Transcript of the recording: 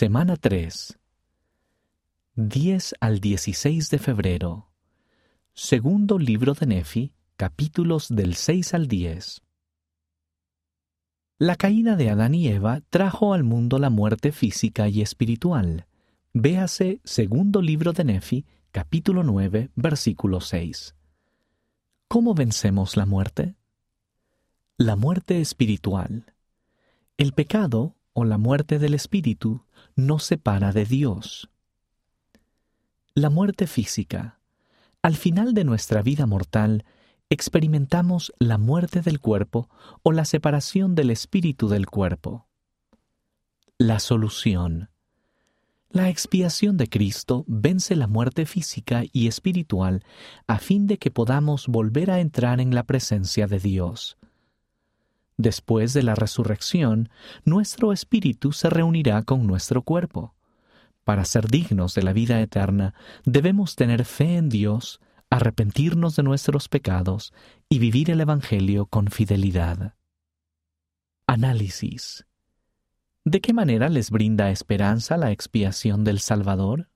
Semana 3. 10 al 16 de febrero. Segundo libro de Nefi, capítulos del 6 al 10. La caída de Adán y Eva trajo al mundo la muerte física y espiritual. Véase segundo libro de Nefi, capítulo 9, versículo 6. ¿Cómo vencemos la muerte? La muerte espiritual. El pecado, o la muerte del espíritu, nos separa de Dios. La muerte física. Al final de nuestra vida mortal, experimentamos la muerte del cuerpo o la separación del espíritu del cuerpo. La solución. La expiación de Cristo vence la muerte física y espiritual a fin de que podamos volver a entrar en la presencia de Dios. Después de la resurrección, nuestro espíritu se reunirá con nuestro cuerpo. Para ser dignos de la vida eterna, debemos tener fe en Dios, arrepentirnos de nuestros pecados y vivir el Evangelio con fidelidad. Análisis. ¿De qué manera les brinda esperanza la expiación del Salvador?